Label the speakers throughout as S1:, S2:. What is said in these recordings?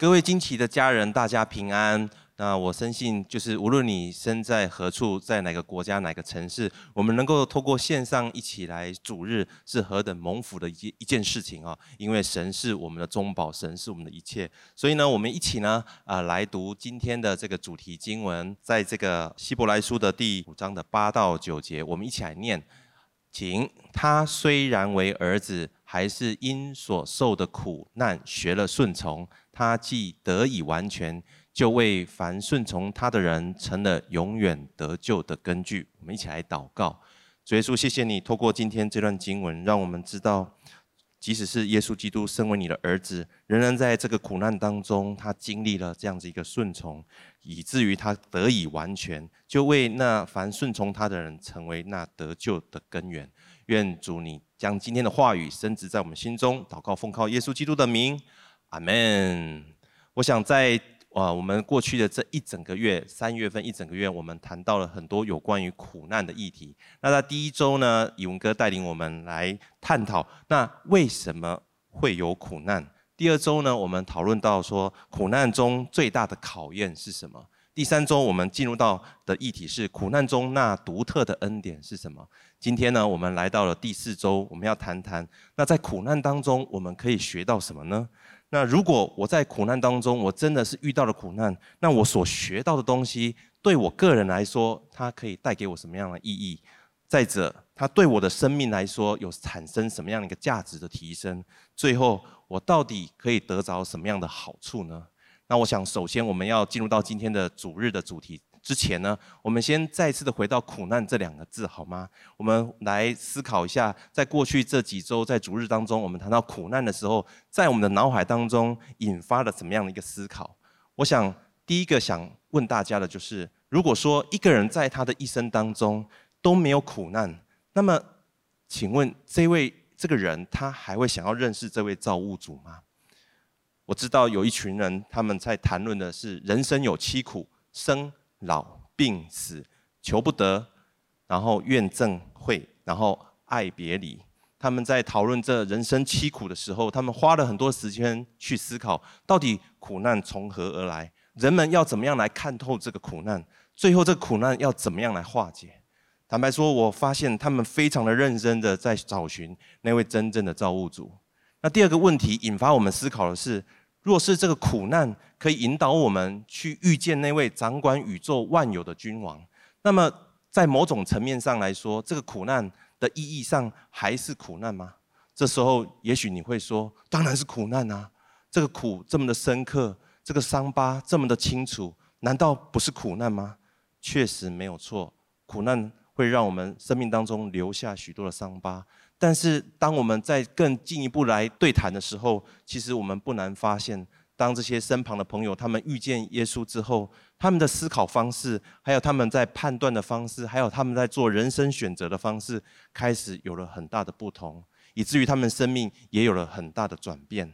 S1: 各位惊奇的家人，大家平安。那我深信，就是无论你身在何处，在哪个国家、哪个城市，我们能够透过线上一起来主日，是何等蒙福的一一件事情啊！因为神是我们的中保，神是我们的一切。所以呢，我们一起呢，啊，来读今天的这个主题经文，在这个希伯来书的第五章的八到九节，我们一起来念。请他虽然为儿子，还是因所受的苦难学了顺从。他既得以完全，就为凡顺从他的人成了永远得救的根据。我们一起来祷告，主耶稣，谢谢你透过今天这段经文，让我们知道，即使是耶稣基督身为你的儿子，仍然在这个苦难当中，他经历了这样子一个顺从，以至于他得以完全，就为那凡顺从他的人成为那得救的根源。愿主你将今天的话语深植在我们心中，祷告奉靠耶稣基督的名，阿门。我想在。啊，我们过去的这一整个月，三月份一整个月，我们谈到了很多有关于苦难的议题。那在第一周呢，以文哥带领我们来探讨，那为什么会有苦难？第二周呢，我们讨论到说，苦难中最大的考验是什么？第三周我们进入到的议题是苦难中那独特的恩典是什么？今天呢，我们来到了第四周，我们要谈谈，那在苦难当中，我们可以学到什么呢？那如果我在苦难当中，我真的是遇到了苦难，那我所学到的东西，对我个人来说，它可以带给我什么样的意义？再者，它对我的生命来说，有产生什么样的一个价值的提升？最后，我到底可以得着什么样的好处呢？那我想，首先我们要进入到今天的主日的主题。之前呢，我们先再次的回到“苦难”这两个字，好吗？我们来思考一下，在过去这几周在主日当中，我们谈到苦难的时候，在我们的脑海当中引发了怎么样的一个思考？我想第一个想问大家的就是：如果说一个人在他的一生当中都没有苦难，那么请问这位这个人他还会想要认识这位造物主吗？我知道有一群人他们在谈论的是人生有七苦，生。老病死求不得，然后怨憎会，然后爱别离。他们在讨论这人生七苦的时候，他们花了很多时间去思考，到底苦难从何而来？人们要怎么样来看透这个苦难？最后这个苦难要怎么样来化解？坦白说，我发现他们非常的认真的在找寻那位真正的造物主。那第二个问题引发我们思考的是。若是这个苦难可以引导我们去遇见那位掌管宇宙万有的君王，那么在某种层面上来说，这个苦难的意义上还是苦难吗？这时候也许你会说，当然是苦难啊！这个苦这么的深刻，这个伤疤这么的清楚，难道不是苦难吗？确实没有错，苦难会让我们生命当中留下许多的伤疤。但是，当我们在更进一步来对谈的时候，其实我们不难发现，当这些身旁的朋友他们遇见耶稣之后，他们的思考方式，还有他们在判断的方式，还有他们在做人生选择的方式，开始有了很大的不同，以至于他们生命也有了很大的转变。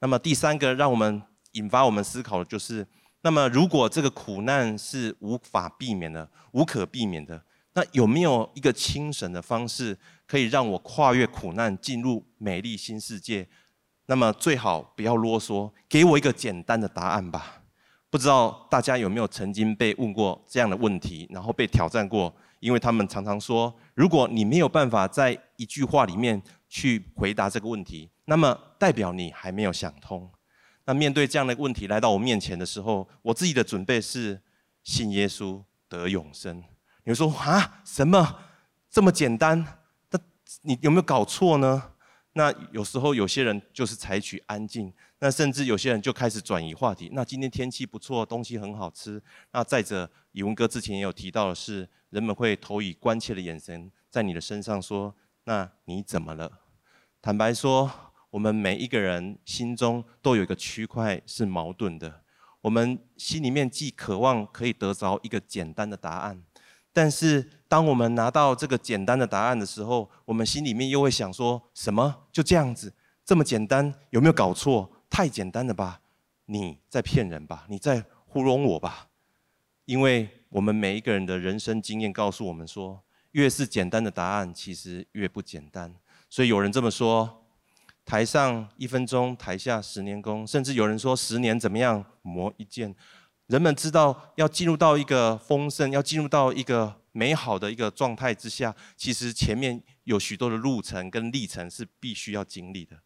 S1: 那么第三个让我们引发我们思考的就是，那么如果这个苦难是无法避免的、无可避免的，那有没有一个轻省的方式？可以让我跨越苦难，进入美丽新世界。那么最好不要啰嗦，给我一个简单的答案吧。不知道大家有没有曾经被问过这样的问题，然后被挑战过？因为他们常常说，如果你没有办法在一句话里面去回答这个问题，那么代表你还没有想通。那面对这样的问题来到我面前的时候，我自己的准备是信耶稣得永生。你说啊，什么这么简单？那你有没有搞错呢？那有时候有些人就是采取安静，那甚至有些人就开始转移话题。那今天天气不错，东西很好吃。那再者，以文哥之前也有提到的是，人们会投以关切的眼神在你的身上，说：“那你怎么了？”坦白说，我们每一个人心中都有一个区块是矛盾的。我们心里面既渴望可以得着一个简单的答案。但是，当我们拿到这个简单的答案的时候，我们心里面又会想说：什么？就这样子，这么简单？有没有搞错？太简单了吧？你在骗人吧？你在糊弄我吧？因为我们每一个人的人生经验告诉我们说，越是简单的答案，其实越不简单。所以有人这么说：台上一分钟，台下十年功，甚至有人说十年怎么样磨一剑。人们知道要进入到一个丰盛，要进入到一个美好的一个状态之下，其实前面有许多的路程跟历程是必须要经历的。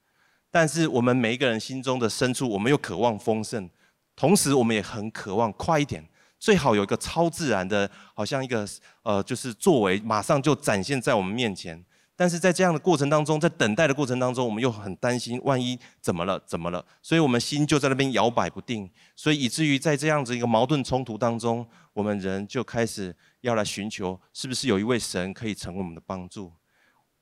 S1: 但是我们每一个人心中的深处，我们又渴望丰盛，同时我们也很渴望快一点，最好有一个超自然的，好像一个呃，就是作为马上就展现在我们面前。但是在这样的过程当中，在等待的过程当中，我们又很担心，万一怎么了？怎么了？所以我们心就在那边摇摆不定，所以以至于在这样子一个矛盾冲突当中，我们人就开始要来寻求，是不是有一位神可以成为我们的帮助？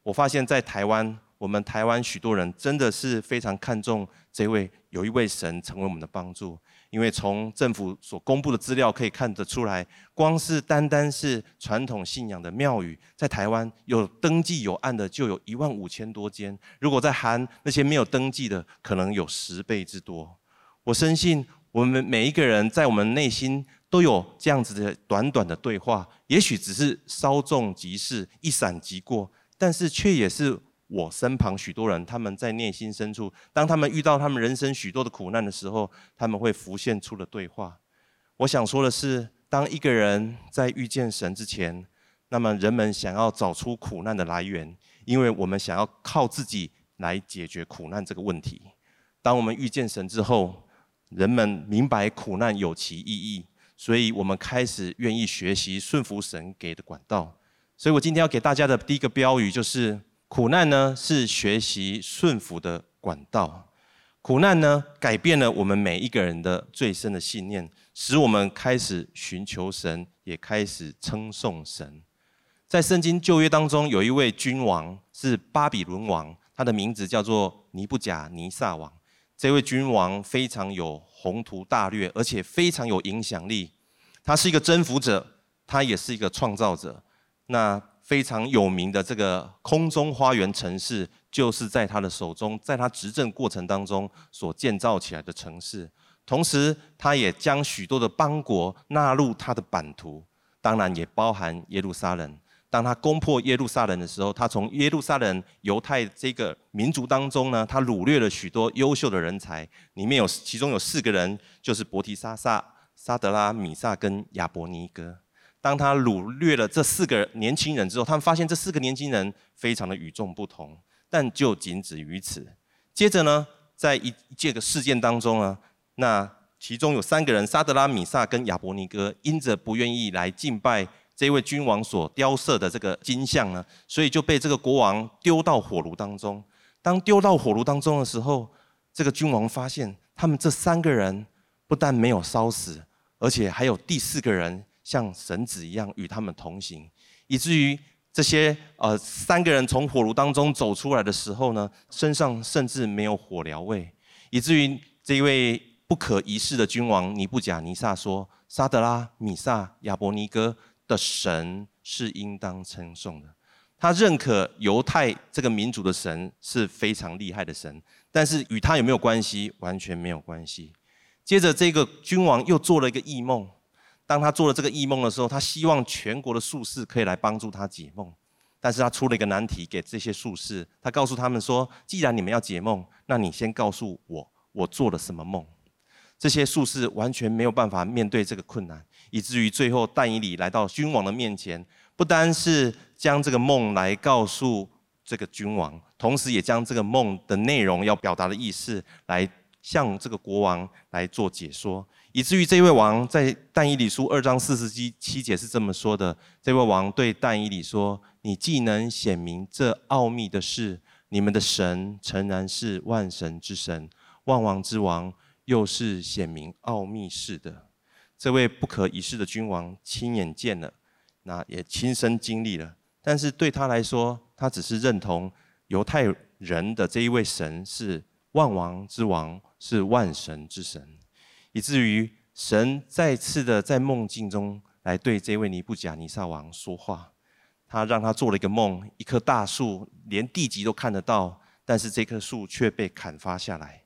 S1: 我发现，在台湾。我们台湾许多人真的是非常看重这位有一位神成为我们的帮助，因为从政府所公布的资料可以看得出来，光是单单是传统信仰的庙宇，在台湾有登记有案的就有一万五千多间，如果再含那些没有登记的，可能有十倍之多。我深信我们每一个人在我们内心都有这样子的短短的对话，也许只是稍纵即逝，一闪即过，但是却也是。我身旁许多人，他们在内心深处，当他们遇到他们人生许多的苦难的时候，他们会浮现出的对话。我想说的是，当一个人在遇见神之前，那么人们想要找出苦难的来源，因为我们想要靠自己来解决苦难这个问题。当我们遇见神之后，人们明白苦难有其意义，所以我们开始愿意学习顺服神给的管道。所以我今天要给大家的第一个标语就是。苦难呢，是学习顺服的管道。苦难呢，改变了我们每一个人的最深的信念，使我们开始寻求神，也开始称颂神。在圣经旧约当中，有一位君王是巴比伦王，他的名字叫做尼布甲尼撒王。这位君王非常有宏图大略，而且非常有影响力。他是一个征服者，他也是一个创造者。那非常有名的这个空中花园城市，就是在他的手中，在他执政过程当中所建造起来的城市。同时，他也将许多的邦国纳入他的版图，当然也包含耶路撒冷。当他攻破耶路撒冷的时候，他从耶路撒冷犹太这个民族当中呢，他掳掠了许多优秀的人才，里面有其中有四个人，就是伯提沙撒、沙得拉、米煞跟亚伯尼歌。当他掳掠了这四个年轻人之后，他们发现这四个年轻人非常的与众不同，但就仅止于此。接着呢，在一这个事件当中呢，那其中有三个人，沙德拉、米萨跟亚伯尼歌，因着不愿意来敬拜这位君王所雕设的这个金像呢，所以就被这个国王丢到火炉当中。当丢到火炉当中的时候，这个君王发现他们这三个人不但没有烧死，而且还有第四个人。像神子一样与他们同行，以至于这些呃三个人从火炉当中走出来的时候呢，身上甚至没有火燎味，以至于这一位不可一世的君王尼布甲尼撒说：“沙得拉、米煞、亚伯尼歌的神是应当称颂的。”他认可犹太这个民族的神是非常厉害的神，但是与他有没有关系？完全没有关系。接着，这个君王又做了一个异梦。当他做了这个异梦的时候，他希望全国的术士可以来帮助他解梦，但是他出了一个难题给这些术士，他告诉他们说：“既然你们要解梦，那你先告诉我，我做了什么梦。”这些术士完全没有办法面对这个困难，以至于最后但以理来到君王的面前，不单是将这个梦来告诉这个君王，同时也将这个梦的内容要表达的意思来向这个国王来做解说。以至于这位王在但以理书二章四十七节是这么说的：这位王对但以理说：“你既能显明这奥秘的事，你们的神诚然是万神之神，万王之王，又是显明奥秘事的。”这位不可一世的君王亲眼见了，那也亲身经历了，但是对他来说，他只是认同犹太人的这一位神是万王之王，是万神之神。以至于神再次的在梦境中来对这位尼布甲尼撒王说话，他让他做了一个梦，一棵大树连地极都看得到，但是这棵树却被砍伐下来，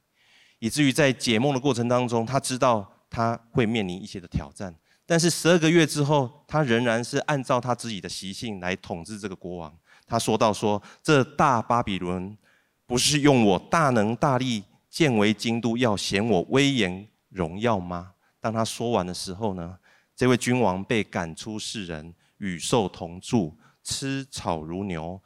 S1: 以至于在解梦的过程当中，他知道他会面临一些的挑战，但是十二个月之后，他仍然是按照他自己的习性来统治这个国王。他说到说，这大巴比伦不是用我大能大力，建为京都，要显我威严荣耀吗？当他说完的时候呢，这位君王被赶出世人，与兽同住，吃草如牛，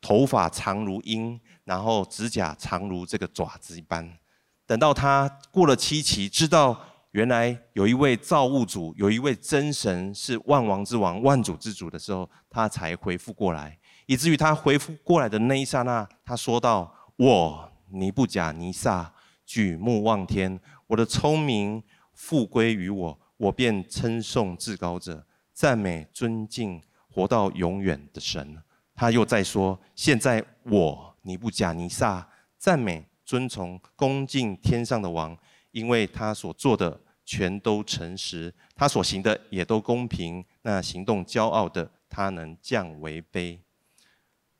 S1: 头发长如鹰，然后指甲长如这个爪子一般。等到他过了七期，知道原来有一位造物主，有一位真神是万王之王、万主之主的时候，他才恢复过来。以至于他恢复过来的那一刹那，他说道：“我尼布甲尼撒举目望天，我的聪明复归于我，我便称颂至高者，赞美尊敬活到永远的神。”他又再说：“现在我尼布甲尼撒赞美尊崇恭敬天上的王，因为他所做的全都诚实，他所行的也都公平。那行动骄傲的，他能降为卑。”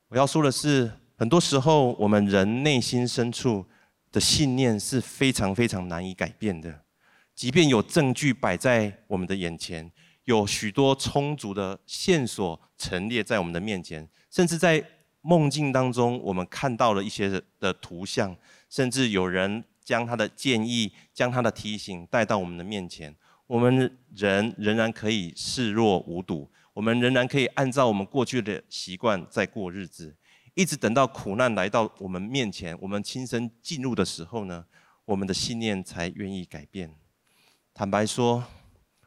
S1: 我要说的是，很多时候我们人内心深处的信念是非常非常难以改变的。即便有证据摆在我们的眼前，有许多充足的线索陈列在我们的面前，甚至在梦境当中，我们看到了一些的图像，甚至有人将他的建议、将他的提醒带到我们的面前，我们人仍然可以视若无睹。我们仍然可以按照我们过去的习惯在过日子，一直等到苦难来到我们面前，我们亲身进入的时候呢，我们的信念才愿意改变。坦白说，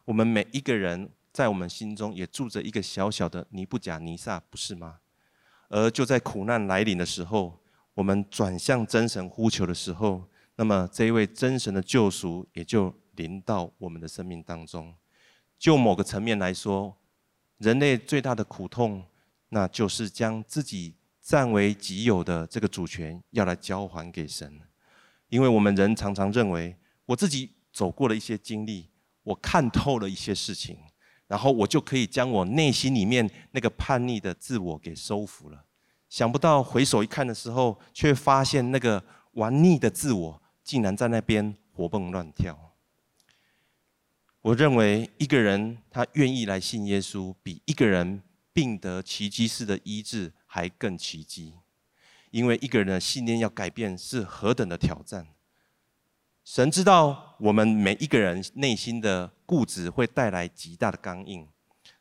S1: 我们每一个人在我们心中也住着一个小小的尼布甲尼撒，不是吗？而就在苦难来临的时候，我们转向真神呼求的时候，那么这一位真神的救赎也就临到我们的生命当中。就某个层面来说，人类最大的苦痛，那就是将自己占为己有的这个主权要来交还给神，因为我们人常常认为，我自己走过了一些经历，我看透了一些事情，然后我就可以将我内心里面那个叛逆的自我给收服了。想不到回首一看的时候，却发现那个顽逆的自我竟然在那边活蹦乱跳。我认为一个人他愿意来信耶稣，比一个人病得奇迹式的医治还更奇迹。因为一个人的信念要改变是何等的挑战。神知道我们每一个人内心的固执会带来极大的刚硬，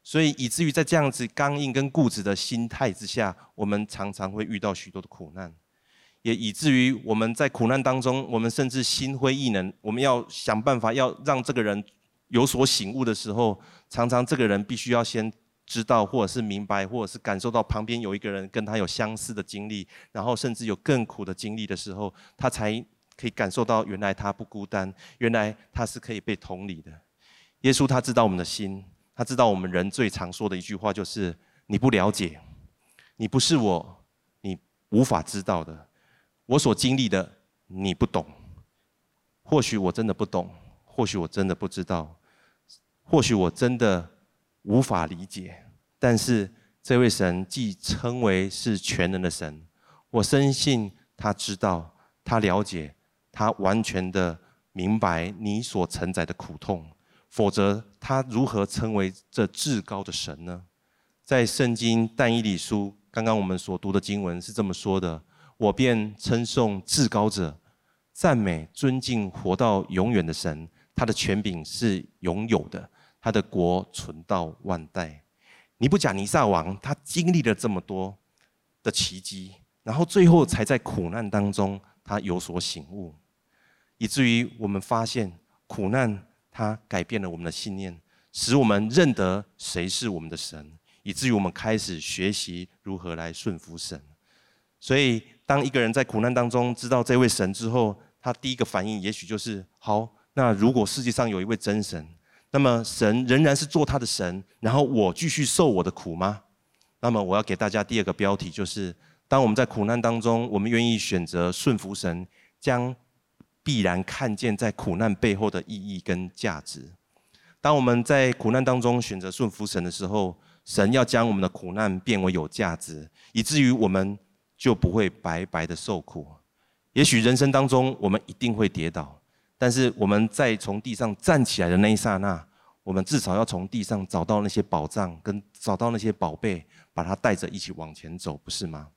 S1: 所以以至于在这样子刚硬跟固执的心态之下，我们常常会遇到许多的苦难，也以至于我们在苦难当中，我们甚至心灰意冷，我们要想办法要让这个人。有所醒悟的时候，常常这个人必须要先知道，或者是明白，或者是感受到旁边有一个人跟他有相似的经历，然后甚至有更苦的经历的时候，他才可以感受到原来他不孤单，原来他是可以被同理的。耶稣他知道我们的心，他知道我们人最常说的一句话就是：你不了解，你不是我，你无法知道的。我所经历的你不懂，或许我真的不懂，或许我真的不知道。或许我真的无法理解，但是这位神既称为是全能的神，我深信他知道，他了解，他完全的明白你所承载的苦痛，否则他如何称为这至高的神呢？在圣经但以理书，刚刚我们所读的经文是这么说的：我便称颂至高者，赞美尊敬活到永远的神，他的权柄是永有的。他的国存到万代。尼布甲尼撒王，他经历了这么多的奇迹，然后最后才在苦难当中，他有所醒悟，以至于我们发现苦难，他改变了我们的信念，使我们认得谁是我们的神，以至于我们开始学习如何来顺服神。所以，当一个人在苦难当中知道这位神之后，他第一个反应也许就是：好，那如果世界上有一位真神。那么神仍然是做他的神，然后我继续受我的苦吗？那么我要给大家第二个标题，就是当我们在苦难当中，我们愿意选择顺服神，将必然看见在苦难背后的意义跟价值。当我们在苦难当中选择顺服神的时候，神要将我们的苦难变为有价值，以至于我们就不会白白的受苦。也许人生当中我们一定会跌倒。但是我们在从地上站起来的那一刹那，我们至少要从地上找到那些宝藏，跟找到那些宝贝，把它带着一起往前走，不是吗？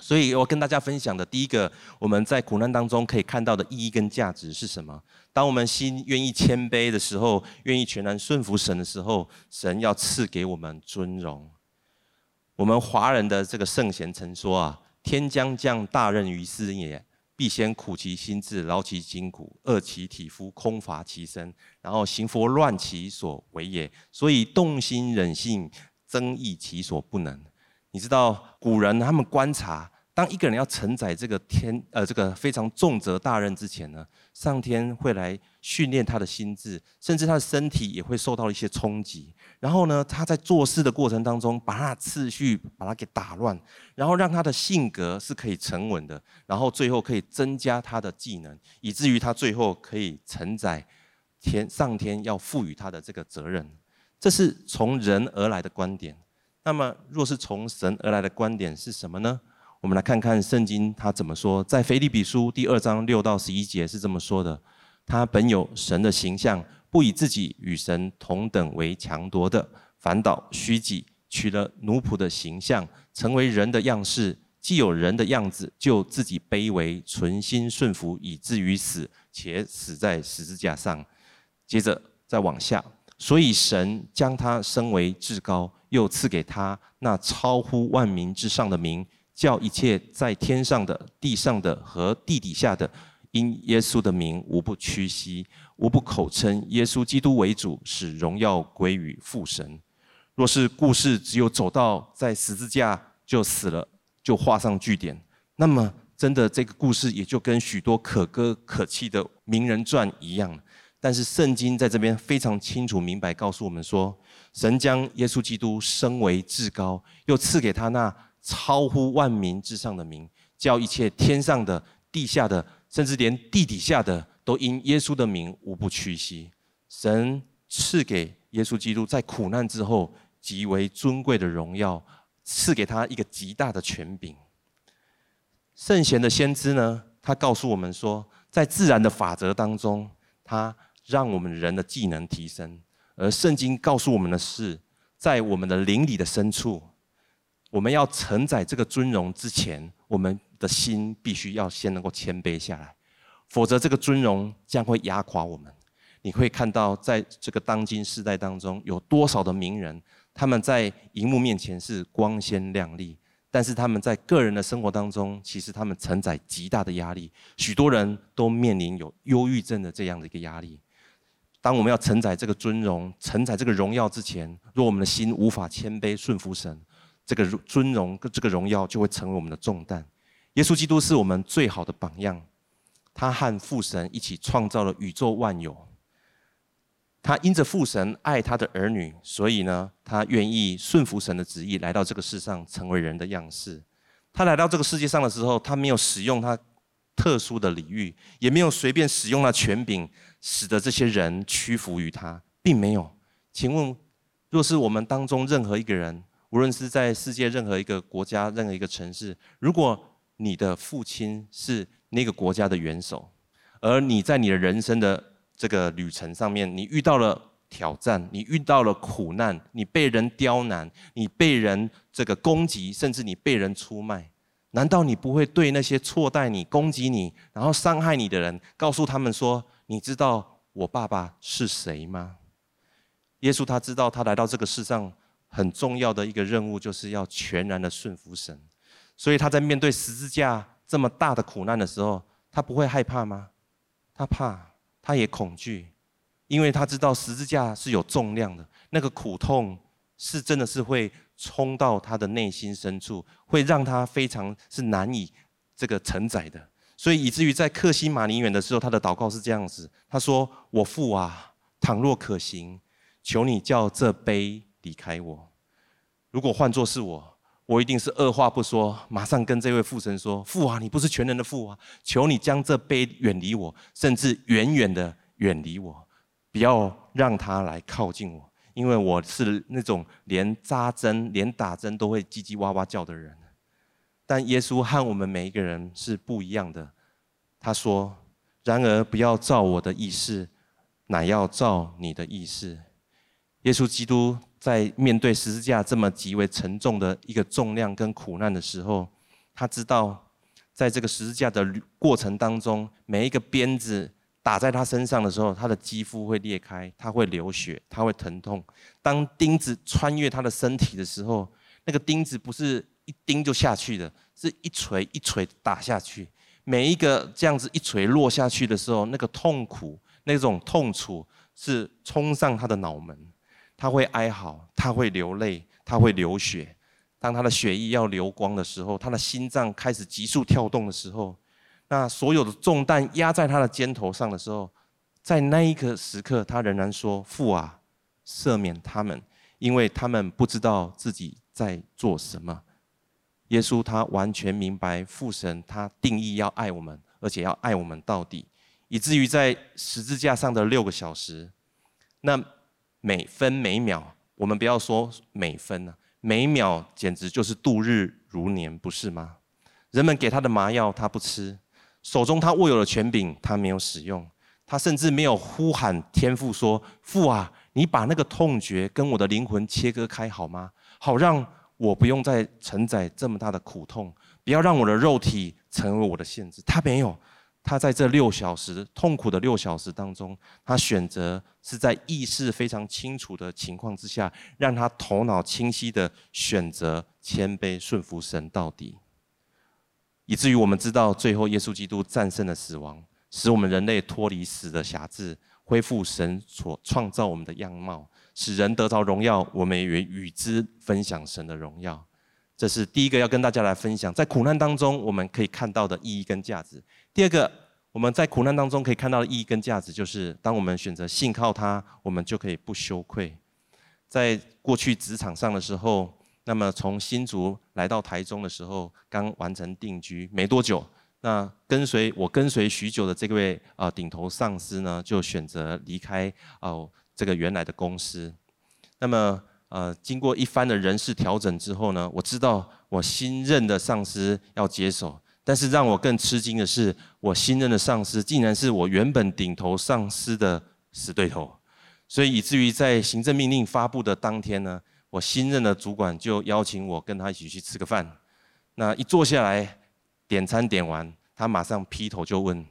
S1: 所以我跟大家分享的第一个，我们在苦难当中可以看到的意义跟价值是什么？当我们心愿意谦卑的时候，愿意全然顺服神的时候，神要赐给我们尊荣。我们华人的这个圣贤曾说啊：“天将降大任于斯人也，必先苦其心志，劳其筋骨，饿其体肤，空乏其身，然后行拂乱其所为也。所以动心忍性，增益其所不能。”你知道古人他们观察，当一个人要承载这个天呃这个非常重责大任之前呢，上天会来训练他的心智，甚至他的身体也会受到一些冲击。然后呢，他在做事的过程当中，把他的次序把他给打乱，然后让他的性格是可以沉稳的，然后最后可以增加他的技能，以至于他最后可以承载天上天要赋予他的这个责任。这是从人而来的观点。那么，若是从神而来的观点是什么呢？我们来看看圣经他怎么说。在腓立比书第二章六到十一节是这么说的：他本有神的形象，不以自己与神同等为强夺的，反倒虚己，取了奴仆的形象，成为人的样式。既有人的样子，就自己卑微，存心顺服，以至于死，且死在十字架上。接着再往下。所以神将他升为至高，又赐给他那超乎万民之上的名，叫一切在天上的、地上的和地底下的，因耶稣的名无不屈膝，无不口称耶稣基督为主，使荣耀归于父神。若是故事只有走到在十字架就死了，就画上句点，那么真的这个故事也就跟许多可歌可泣的名人传一样。但是圣经在这边非常清楚明白告诉我们说，神将耶稣基督升为至高，又赐给他那超乎万民之上的名，叫一切天上的、地下的，甚至连地底下的，都因耶稣的名无不屈膝。神赐给耶稣基督在苦难之后极为尊贵的荣耀，赐给他一个极大的权柄。圣贤的先知呢，他告诉我们说，在自然的法则当中，他。让我们人的技能提升，而圣经告诉我们的是，在我们的灵里的深处，我们要承载这个尊荣之前，我们的心必须要先能够谦卑下来，否则这个尊荣将会压垮我们。你会看到，在这个当今世代当中，有多少的名人，他们在荧幕面前是光鲜亮丽。但是他们在个人的生活当中，其实他们承载极大的压力，许多人都面临有忧郁症的这样的一个压力。当我们要承载这个尊荣、承载这个荣耀之前，若我们的心无法谦卑顺服神，这个尊荣跟这个荣耀就会成为我们的重担。耶稣基督是我们最好的榜样，他和父神一起创造了宇宙万有。他因着父神爱他的儿女，所以呢，他愿意顺服神的旨意，来到这个世上，成为人的样式。他来到这个世界上的时候，他没有使用他特殊的礼遇，也没有随便使用那权柄。使得这些人屈服于他，并没有。请问，若是我们当中任何一个人，无论是在世界任何一个国家、任何一个城市，如果你的父亲是那个国家的元首，而你在你的人生的这个旅程上面，你遇到了挑战，你遇到了苦难，你被人刁难，你被人这个攻击，甚至你被人出卖，难道你不会对那些错待你、攻击你、然后伤害你的人，告诉他们说，你知道我爸爸是谁吗？耶稣他知道，他来到这个世上很重要的一个任务，就是要全然的顺服神。所以他在面对十字架这么大的苦难的时候，他不会害怕吗？他怕，他也恐惧，因为他知道十字架是有重量的，那个苦痛是真的是会冲到他的内心深处，会让他非常是难以这个承载的。所以以至于在克西马尼园的时候，他的祷告是这样子：他说：“我父啊，倘若可行，求你叫这杯离开我。如果换作是我，我一定是二话不说，马上跟这位父神说：父啊，你不是全能的父啊，求你将这杯远离我，甚至远远的远离我，不要让他来靠近我，因为我是那种连扎针、连打针都会叽叽哇哇叫的人。”但耶稣和我们每一个人是不一样的。他说：“然而不要照我的意思，乃要照你的意思。”耶稣基督在面对十字架这么极为沉重的一个重量跟苦难的时候，他知道，在这个十字架的过程当中，每一个鞭子打在他身上的时候，他的肌肤会裂开，他会流血，他会疼痛。当钉子穿越他的身体的时候，那个钉子不是一钉就下去的，是一锤一锤打下去。每一个这样子一锤落下去的时候，那个痛苦、那种痛楚是冲上他的脑门，他会哀嚎，他会流泪，他会流血。当他的血液要流光的时候，他的心脏开始急速跳动的时候。那所有的重担压在他的肩头上的时候，在那一个时刻，他仍然说：“父啊，赦免他们，因为他们不知道自己在做什么。”耶稣他完全明白父神他定义要爱我们，而且要爱我们到底，以至于在十字架上的六个小时，那每分每秒，我们不要说每分了，每秒简直就是度日如年，不是吗？人们给他的麻药，他不吃。手中他握有的权柄，他没有使用，他甚至没有呼喊天父说：“父啊，你把那个痛觉跟我的灵魂切割开好吗？好让我不用再承载这么大的苦痛，不要让我的肉体成为我的限制。”他没有，他在这六小时痛苦的六小时当中，他选择是在意识非常清楚的情况之下，让他头脑清晰的选择谦卑顺服神到底。以至于我们知道，最后耶稣基督战胜了死亡，使我们人类脱离死的辖制，恢复神所创造我们的样貌，使人得着荣耀。我们也与之分享神的荣耀。这是第一个要跟大家来分享，在苦难当中我们可以看到的意义跟价值。第二个，我们在苦难当中可以看到的意义跟价值，就是当我们选择信靠他，我们就可以不羞愧。在过去职场上的时候。那么从新竹来到台中的时候，刚完成定居没多久，那跟随我跟随许久的这位啊顶头上司呢，就选择离开哦这个原来的公司。那么呃经过一番的人事调整之后呢，我知道我新任的上司要接手，但是让我更吃惊的是，我新任的上司竟然是我原本顶头上司的死对头，所以以至于在行政命令发布的当天呢。我新任的主管就邀请我跟他一起去吃个饭，那一坐下来点餐点完，他马上劈头就问：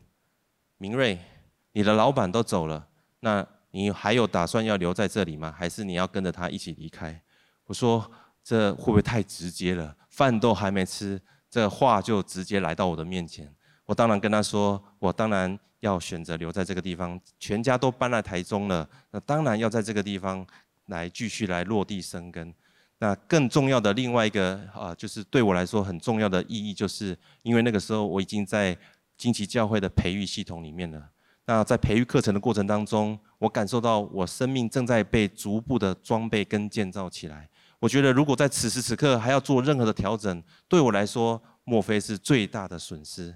S1: 明瑞，你的老板都走了，那你还有打算要留在这里吗？还是你要跟着他一起离开？我说这会不会太直接了？饭都还没吃，这话就直接来到我的面前。我当然跟他说，我当然要选择留在这个地方，全家都搬来台中了，那当然要在这个地方。来继续来落地生根。那更重要的另外一个啊，就是对我来说很重要的意义，就是因为那个时候我已经在惊奇教会的培育系统里面了。那在培育课程的过程当中，我感受到我生命正在被逐步的装备跟建造起来。我觉得如果在此时此刻还要做任何的调整，对我来说莫非是最大的损失。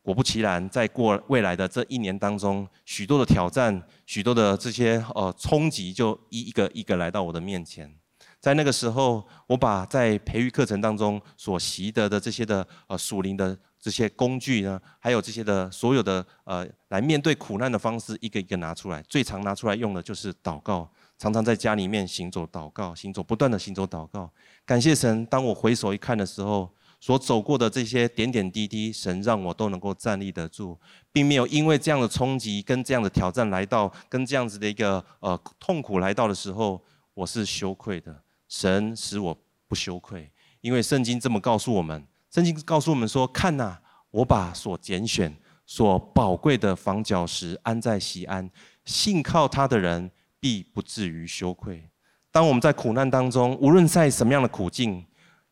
S1: 果不其然，在过未来的这一年当中，许多的挑战，许多的这些呃冲击，就一一个一个来到我的面前。在那个时候，我把在培育课程当中所习得的这些的呃属灵的这些工具呢，还有这些的所有的呃来面对苦难的方式，一个一个拿出来。最常拿出来用的就是祷告，常常在家里面行走祷告，行走不断的行走祷告。感谢神，当我回首一看的时候。所走过的这些点点滴滴，神让我都能够站立得住，并没有因为这样的冲击跟这样的挑战来到，跟这样子的一个呃痛苦来到的时候，我是羞愧的。神使我不羞愧，因为圣经这么告诉我们，圣经告诉我们说：看呐，我把所拣选、所宝贵的房角石安在锡安，信靠他的人必不至于羞愧。当我们在苦难当中，无论在什么样的苦境。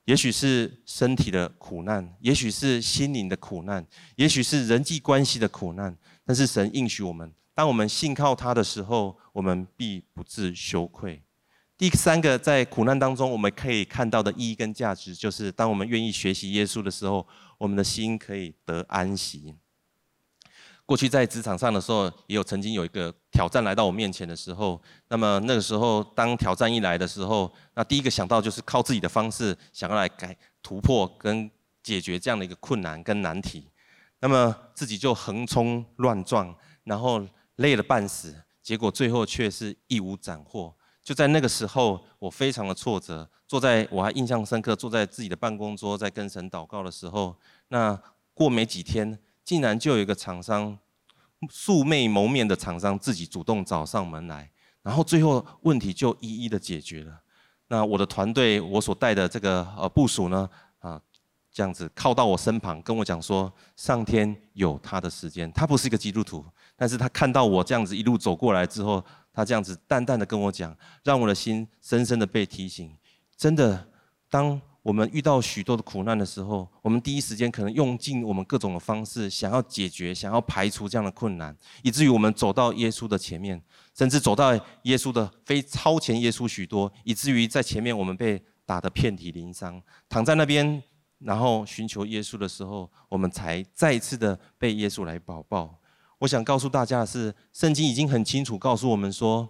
S1: 也许是身体的苦难，也许是心灵的苦难，也许是人际关系的苦难。但是神应许我们，当我们信靠他的时候，我们必不致羞愧。第三个，在苦难当中我们可以看到的意义跟价值，就是当我们愿意学习耶稣的时候，我们的心可以得安息。过去在职场上的时候，也有曾经有一个挑战来到我面前的时候，那么那个时候，当挑战一来的时候，那第一个想到就是靠自己的方式想要来改突破跟解决这样的一个困难跟难题，那么自己就横冲乱撞，然后累了半死，结果最后却是一无斩获。就在那个时候，我非常的挫折，坐在我还印象深刻，坐在自己的办公桌，在跟神祷告的时候，那过没几天，竟然就有一个厂商素未谋面的厂商自己主动找上门来，然后最后问题就一一的解决了。那我的团队，我所带的这个呃部署呢，啊，这样子靠到我身旁，跟我讲说，上天有他的时间。他不是一个基督徒，但是他看到我这样子一路走过来之后，他这样子淡淡的跟我讲，让我的心深深的被提醒。真的，当我们遇到许多的苦难的时候，我们第一时间可能用尽我们各种的方式，想要解决，想要排除这样的困难，以至于我们走到耶稣的前面，甚至走到耶稣的非超前耶稣许多，以至于在前面我们被打得遍体鳞伤，躺在那边，然后寻求耶稣的时候，我们才再一次的被耶稣来保抱。我想告诉大家的是，圣经已经很清楚告诉我们说，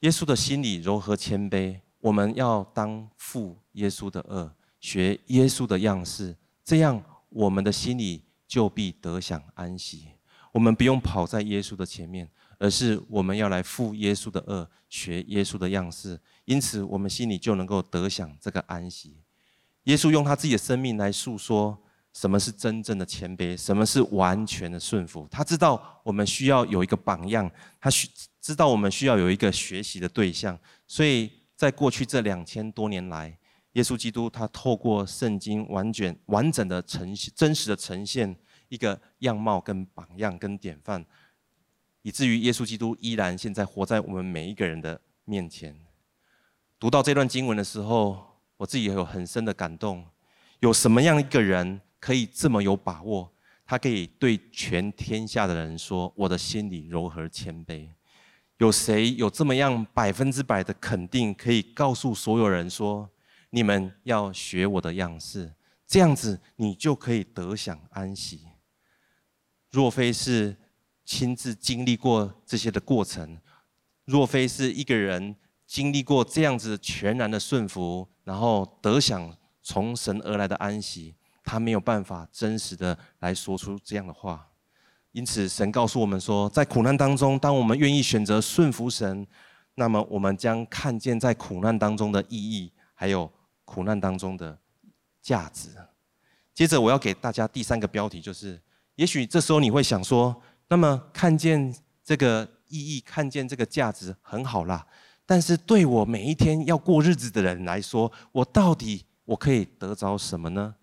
S1: 耶稣的心里柔和谦卑。我们要当父耶稣的恶，学耶稣的样式，这样我们的心里就必得享安息。我们不用跑在耶稣的前面，而是我们要来负耶稣的恶，学耶稣的样式，因此我们心里就能够得享这个安息。耶稣用他自己的生命来诉说什么是真正的谦卑，什么是完全的顺服。他知道我们需要有一个榜样，他需知道我们需要有一个学习的对象，所以。在过去这两千多年来，耶稣基督他透过圣经完全完整的呈现，真实的呈现一个样貌跟榜样跟典范，以至于耶稣基督依然现在活在我们每一个人的面前。读到这段经文的时候，我自己也有很深的感动。有什么样一个人可以这么有把握？他可以对全天下的人说：“我的心里柔和谦卑。”有谁有这么样百分之百的肯定，可以告诉所有人说：“你们要学我的样式，这样子你就可以得享安息。”若非是亲自经历过这些的过程，若非是一个人经历过这样子全然的顺服，然后得享从神而来的安息，他没有办法真实的来说出这样的话。因此，神告诉我们说，在苦难当中，当我们愿意选择顺服神，那么我们将看见在苦难当中的意义，还有苦难当中的价值。接着，我要给大家第三个标题，就是：也许这时候你会想说，那么看见这个意义，看见这个价值很好啦，但是对我每一天要过日子的人来说，我到底我可以得着什么呢？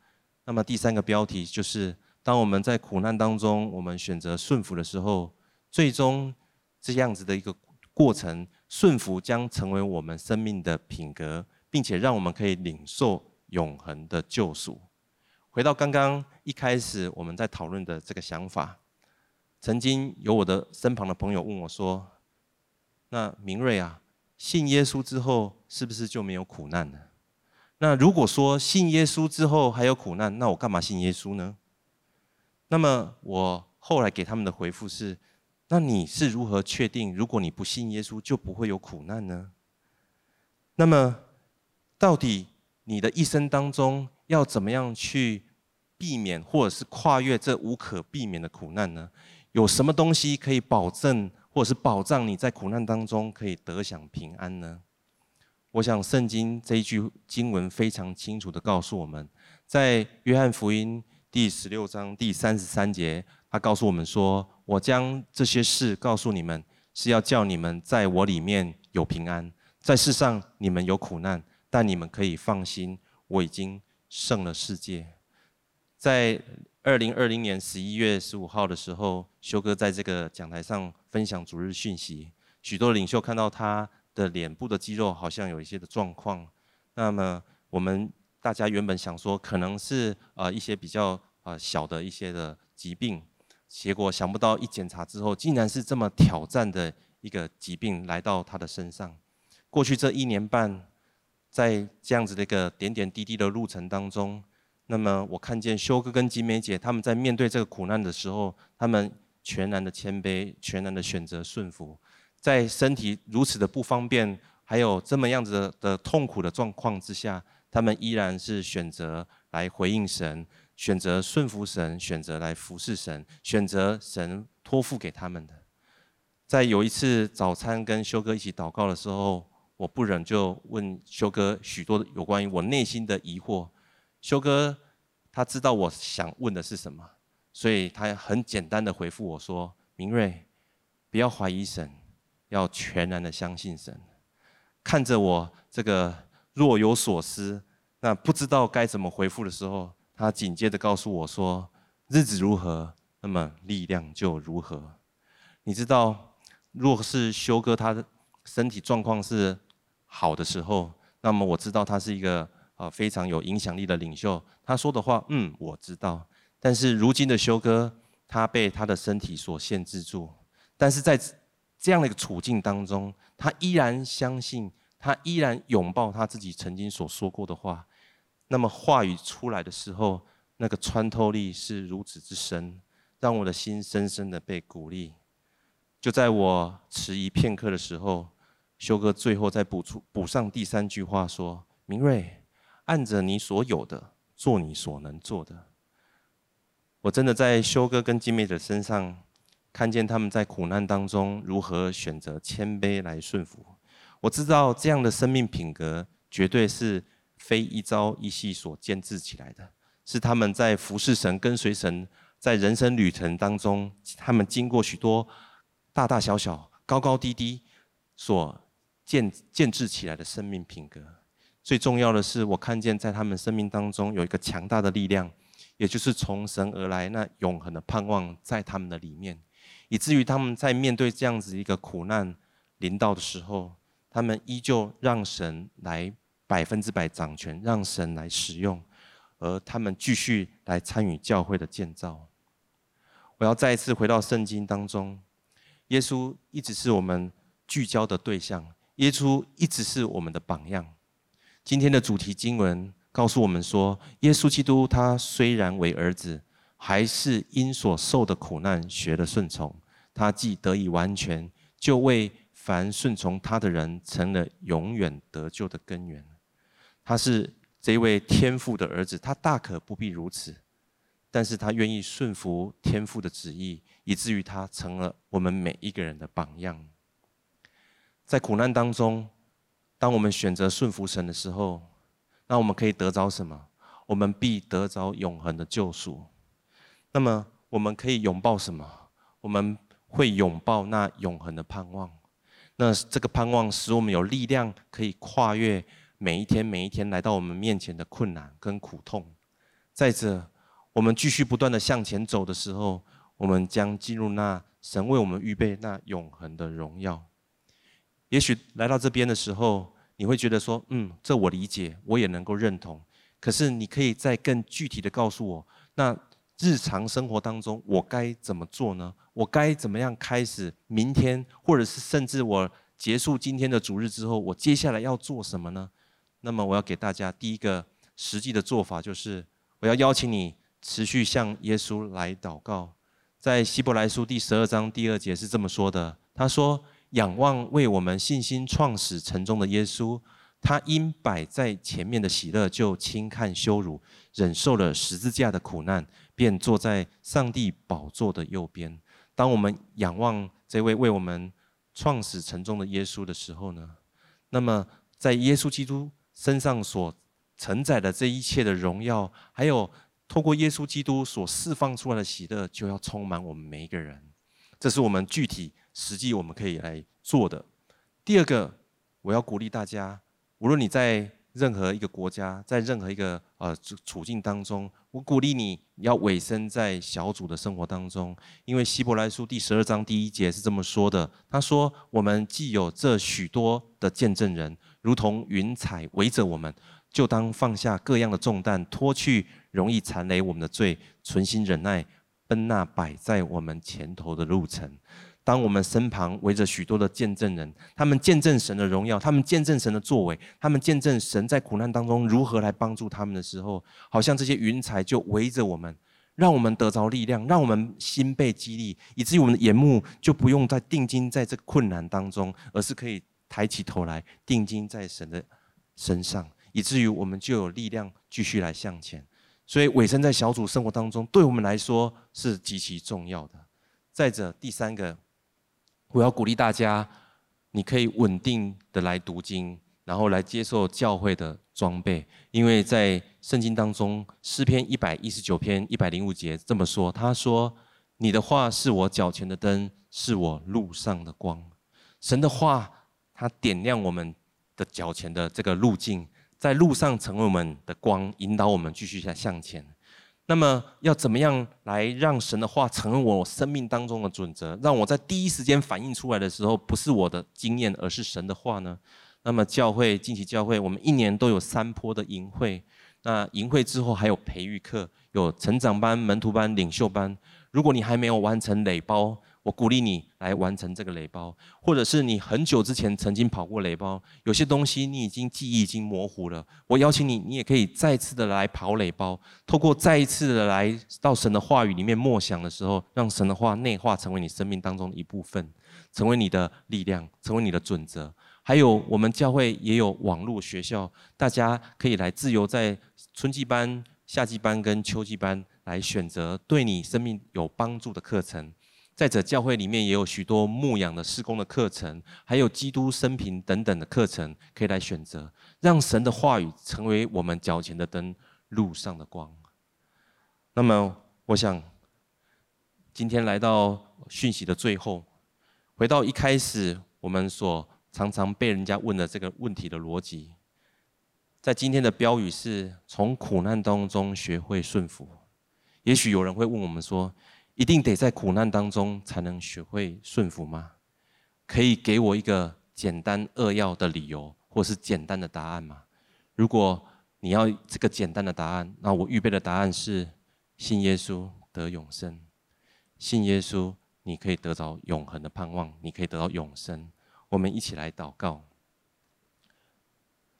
S1: 那么第三个标题就是。当我们在苦难当中，我们选择顺服的时候，最终这样子的一个过程，顺服将成为我们生命的品格，并且让我们可以领受永恒的救赎。回到刚刚一开始我们在讨论的这个想法，曾经有我的身旁的朋友问我说：“那明瑞啊，信耶稣之后是不是就没有苦难了？那如果说信耶稣之后还有苦难，那我干嘛信耶稣呢？”那么我后来给他们的回复是：那你是如何确定，如果你不信耶稣，就不会有苦难呢？那么，到底你的一生当中要怎么样去避免，或者是跨越这无可避免的苦难呢？有什么东西可以保证，或者是保障你在苦难当中可以得享平安呢？我想圣经这一句经文非常清楚地告诉我们，在约翰福音。第十六章第三十三节，他告诉我们说：“我将这些事告诉你们，是要叫你们在我里面有平安。在世上你们有苦难，但你们可以放心，我已经胜了世界。”在二零二零年十一月十五号的时候，修哥在这个讲台上分享主日讯息，许多领袖看到他的脸部的肌肉好像有一些的状况。那么我们。大家原本想说可能是呃一些比较呃小的一些的疾病，结果想不到一检查之后，竟然是这么挑战的一个疾病来到他的身上。过去这一年半，在这样子的一个点点滴滴的路程当中，那么我看见修哥跟吉美姐他们在面对这个苦难的时候，他们全然的谦卑，全然的选择顺服，在身体如此的不方便，还有这么样子的痛苦的状况之下。他们依然是选择来回应神，选择顺服神，选择来服侍神，选择神托付给他们的。在有一次早餐跟修哥一起祷告的时候，我不忍就问修哥许多有关于我内心的疑惑。修哥他知道我想问的是什么，所以他很简单的回复我说：“明锐，不要怀疑神，要全然的相信神。”看着我这个若有所思，那不知道该怎么回复的时候，他紧接着告诉我说：“日子如何，那么力量就如何。”你知道，若是修哥他的身体状况是好的时候，那么我知道他是一个呃非常有影响力的领袖。他说的话，嗯，我知道。但是如今的修哥，他被他的身体所限制住。但是在这样的一个处境当中，他依然相信，他依然拥抱他自己曾经所说过的话。那么话语出来的时候，那个穿透力是如此之深，让我的心深深的被鼓励。就在我迟疑片刻的时候。修哥最后再补出补上第三句话说：“明锐，按着你所有的，做你所能做的。”我真的在修哥跟金妹的身上，看见他们在苦难当中如何选择谦卑来顺服。我知道这样的生命品格，绝对是非一朝一夕所建制起来的，是他们在服侍神、跟随神，在人生旅程当中，他们经过许多大大小小、高高低低所。建建制起来的生命品格，最重要的是，我看见在他们生命当中有一个强大的力量，也就是从神而来那永恒的盼望在他们的里面，以至于他们在面对这样子一个苦难临到的时候，他们依旧让神来百分之百掌权，让神来使用，而他们继续来参与教会的建造。我要再一次回到圣经当中，耶稣一直是我们聚焦的对象。耶稣一直是我们的榜样。今天的主题经文告诉我们说，耶稣基督他虽然为儿子，还是因所受的苦难学了顺从。他既得以完全，就为凡顺从他的人成了永远得救的根源。他是这位天父的儿子，他大可不必如此，但是他愿意顺服天父的旨意，以至于他成了我们每一个人的榜样。在苦难当中，当我们选择顺服神的时候，那我们可以得着什么？我们必得着永恒的救赎。那么，我们可以拥抱什么？我们会拥抱那永恒的盼望。那这个盼望使我们有力量，可以跨越每一天、每一天来到我们面前的困难跟苦痛。再者，我们继续不断的向前走的时候，我们将进入那神为我们预备那永恒的荣耀。也许来到这边的时候，你会觉得说：“嗯，这我理解，我也能够认同。”可是，你可以再更具体的告诉我，那日常生活当中我该怎么做呢？我该怎么样开始明天，或者是甚至我结束今天的主日之后，我接下来要做什么呢？那么，我要给大家第一个实际的做法，就是我要邀请你持续向耶稣来祷告。在希伯来书第十二章第二节是这么说的：“他说。”仰望为我们信心创始成终的耶稣，他因摆在前面的喜乐，就轻看羞辱，忍受了十字架的苦难，便坐在上帝宝座的右边。当我们仰望这位为我们创始成终的耶稣的时候呢，那么在耶稣基督身上所承载的这一切的荣耀，还有透过耶稣基督所释放出来的喜乐，就要充满我们每一个人。这是我们具体。实际我们可以来做的。第二个，我要鼓励大家，无论你在任何一个国家，在任何一个呃处境当中，我鼓励你要委身在小组的生活当中，因为希伯来书第十二章第一节是这么说的：他说，我们既有这许多的见证人，如同云彩围着我们，就当放下各样的重担，脱去容易残累我们的罪，存心忍耐，奔那摆在我们前头的路程。当我们身旁围着许多的见证人，他们见证神的荣耀，他们见证神的作为，他们见证神在苦难当中如何来帮助他们的时候，好像这些云彩就围着我们，让我们得着力量，让我们心被激励，以至于我们的眼目就不用再定睛在这困难当中，而是可以抬起头来定睛在神的身上，以至于我们就有力量继续来向前。所以，委身在小组生活当中，对我们来说是极其重要的。再者，第三个。我要鼓励大家，你可以稳定的来读经，然后来接受教会的装备，因为在圣经当中，诗篇一百一十九篇一百零五节这么说：“他说，你的话是我脚前的灯，是我路上的光。”神的话，它点亮我们的脚前的这个路径，在路上成为我们的光，引导我们继续向向前。那么，要怎么样来让神的话成为我生命当中的准则，让我在第一时间反映出来的时候，不是我的经验，而是神的话呢？那么，教会近期教会，我们一年都有三波的营会，那营会之后还有培育课，有成长班、门徒班、领袖班。如果你还没有完成垒包，我鼓励你来完成这个垒包，或者是你很久之前曾经跑过垒包，有些东西你已经记忆已经模糊了。我邀请你，你也可以再次的来跑垒包，透过再一次的来到神的话语里面默想的时候，让神的话内化成为你生命当中的一部分，成为你的力量，成为你的准则。还有我们教会也有网络学校，大家可以来自由在春季班、夏季班跟秋季班。来选择对你生命有帮助的课程。再者，教会里面也有许多牧养的事工的课程，还有基督生平等等的课程可以来选择，让神的话语成为我们脚前的灯，路上的光。那么，我想今天来到讯息的最后，回到一开始我们所常常被人家问的这个问题的逻辑，在今天的标语是从苦难当中学会顺服。也许有人会问我们说：“一定得在苦难当中才能学会顺服吗？可以给我一个简单扼要的理由，或是简单的答案吗？”如果你要这个简单的答案，那我预备的答案是：信耶稣得永生，信耶稣你可以得到永恒的盼望，你可以得到永生。我们一起来祷告。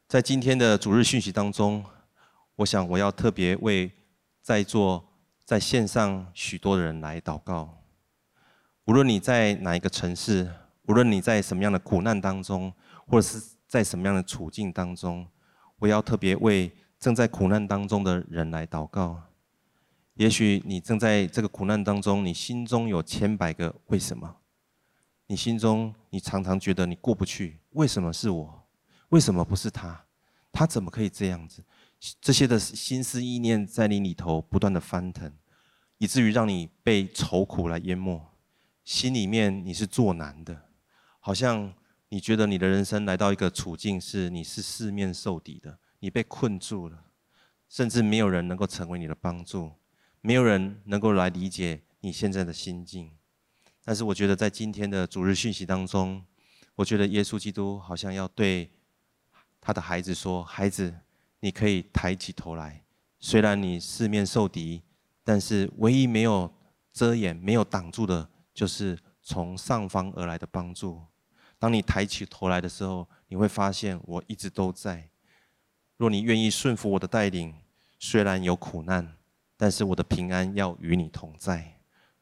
S1: 在今天的主日讯息当中，我想我要特别为在座。在线上，许多人来祷告。无论你在哪一个城市，无论你在什么样的苦难当中，或者是在什么样的处境当中，我要特别为正在苦难当中的人来祷告。也许你正在这个苦难当中，你心中有千百个为什么，你心中你常常觉得你过不去。为什么是我？为什么不是他？他怎么可以这样子？这些的心思意念在你里头不断的翻腾。以至于让你被愁苦来淹没，心里面你是作难的，好像你觉得你的人生来到一个处境是你是四面受敌的，你被困住了，甚至没有人能够成为你的帮助，没有人能够来理解你现在的心境。但是我觉得在今天的主日讯息当中，我觉得耶稣基督好像要对他的孩子说：“孩子，你可以抬起头来，虽然你四面受敌。”但是唯一没有遮掩、没有挡住的，就是从上方而来的帮助。当你抬起头来的时候，你会发现我一直都在。若你愿意顺服我的带领，虽然有苦难，但是我的平安要与你同在。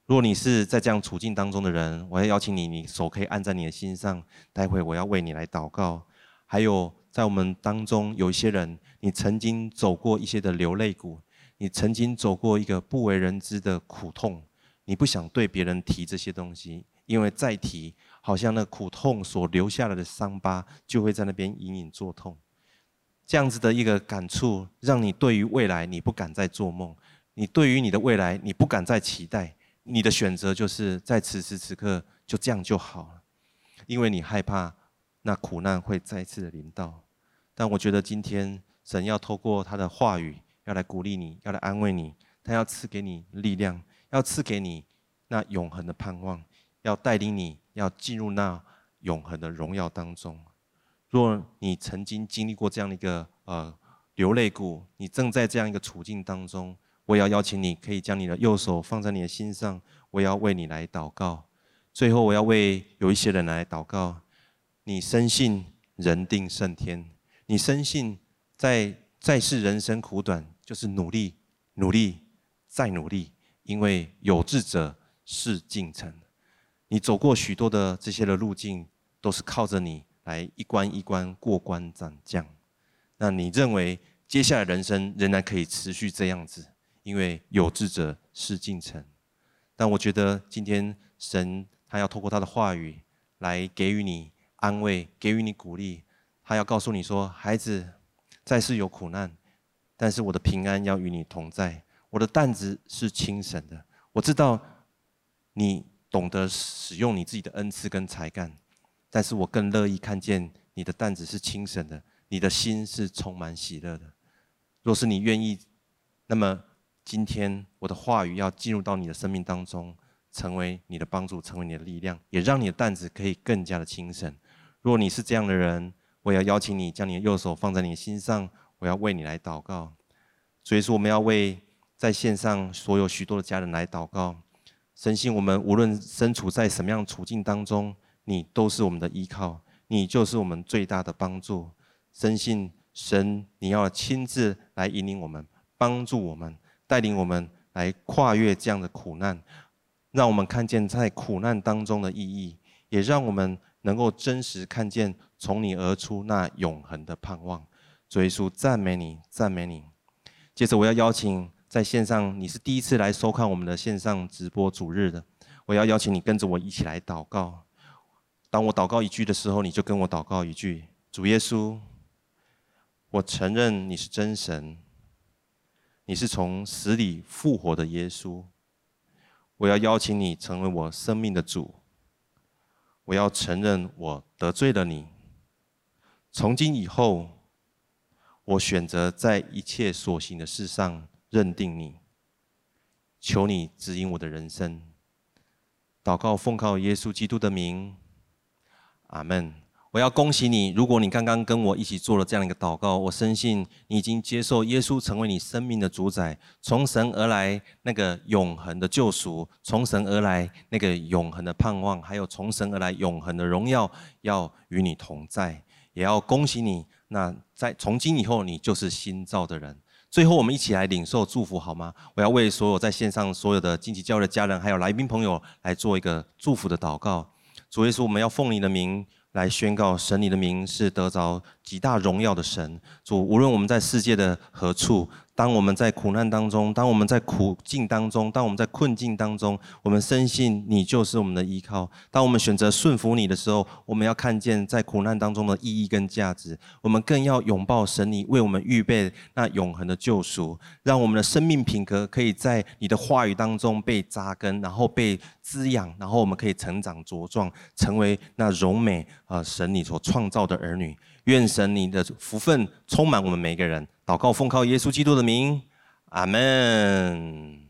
S1: 若你是在这样处境当中的人，我要邀请你，你手可以按在你的心上。待会我要为你来祷告。还有在我们当中有一些人，你曾经走过一些的流泪谷。你曾经走过一个不为人知的苦痛，你不想对别人提这些东西，因为再提，好像那苦痛所留下来的伤疤就会在那边隐隐作痛。这样子的一个感触，让你对于未来你不敢再做梦，你对于你的未来你不敢再期待，你的选择就是在此时此刻就这样就好了，因为你害怕那苦难会再次的临到。但我觉得今天神要透过他的话语。要来鼓励你，要来安慰你，他要赐给你力量，要赐给你那永恒的盼望，要带领你，要进入那永恒的荣耀当中。若你曾经经历过这样的一个呃流泪谷，你正在这样一个处境当中，我也要邀请你，可以将你的右手放在你的心上，我要为你来祷告。最后，我要为有一些人来祷告。你深信人定胜天，你深信在在世人生苦短。就是努力，努力，再努力，因为有志者事竟成。你走过许多的这些的路径，都是靠着你来一关一关过关斩将。那你认为接下来人生仍然可以持续这样子？因为有志者事竟成。但我觉得今天神他要透过他的话语来给予你安慰，给予你鼓励。他要告诉你说：“孩子，在世有苦难，但是我的平安要与你同在。我的担子是轻省的。我知道你懂得使用你自己的恩赐跟才干，但是我更乐意看见你的担子是轻省的，你的心是充满喜乐的。若是你愿意，那么今天我的话语要进入到你的生命当中。”成为你的帮助，成为你的力量，也让你的担子可以更加的轻省。如果你是这样的人，我要邀请你将你的右手放在你的心上，我要为你来祷告。所以说，我们要为在线上所有许多的家人来祷告。深信我们无论身处在什么样处境当中，你都是我们的依靠，你就是我们最大的帮助。深信神，你要亲自来引领我们，帮助我们，带领我们来跨越这样的苦难。让我们看见在苦难当中的意义，也让我们能够真实看见从你而出那永恒的盼望。主耶稣，赞美你，赞美你。接着，我要邀请在线上你是第一次来收看我们的线上直播主日的，我要邀请你跟着我一起来祷告。当我祷告一句的时候，你就跟我祷告一句：主耶稣，我承认你是真神，你是从死里复活的耶稣。我要邀请你成为我生命的主。我要承认我得罪了你。从今以后，我选择在一切所行的事上认定你。求你指引我的人生。祷告奉靠耶稣基督的名，阿门。我要恭喜你，如果你刚刚跟我一起做了这样一个祷告，我深信你已经接受耶稣成为你生命的主宰，从神而来那个永恒的救赎，从神而来那个永恒的盼望，还有从神而来永恒的荣耀，要与你同在。也要恭喜你，那在从今以后，你就是新造的人。最后，我们一起来领受祝福，好吗？我要为所有在线上所有的荆棘教会的家人，还有来宾朋友来做一个祝福的祷告。主耶稣，我们要奉你的名。来宣告神，你的名是得着极大荣耀的神。主，无论我们在世界的何处。当我们在苦难当中，当我们在苦境当中，当我们在困境当中，我们深信你就是我们的依靠。当我们选择顺服你的时候，我们要看见在苦难当中的意义跟价值。我们更要拥抱神，你为我们预备那永恒的救赎，让我们的生命品格可以在你的话语当中被扎根，然后被滋养，然后我们可以成长茁壮，成为那荣美啊神你所创造的儿女。愿神你的福分充满我们每个人。祷告奉靠耶稣基督的名，阿门。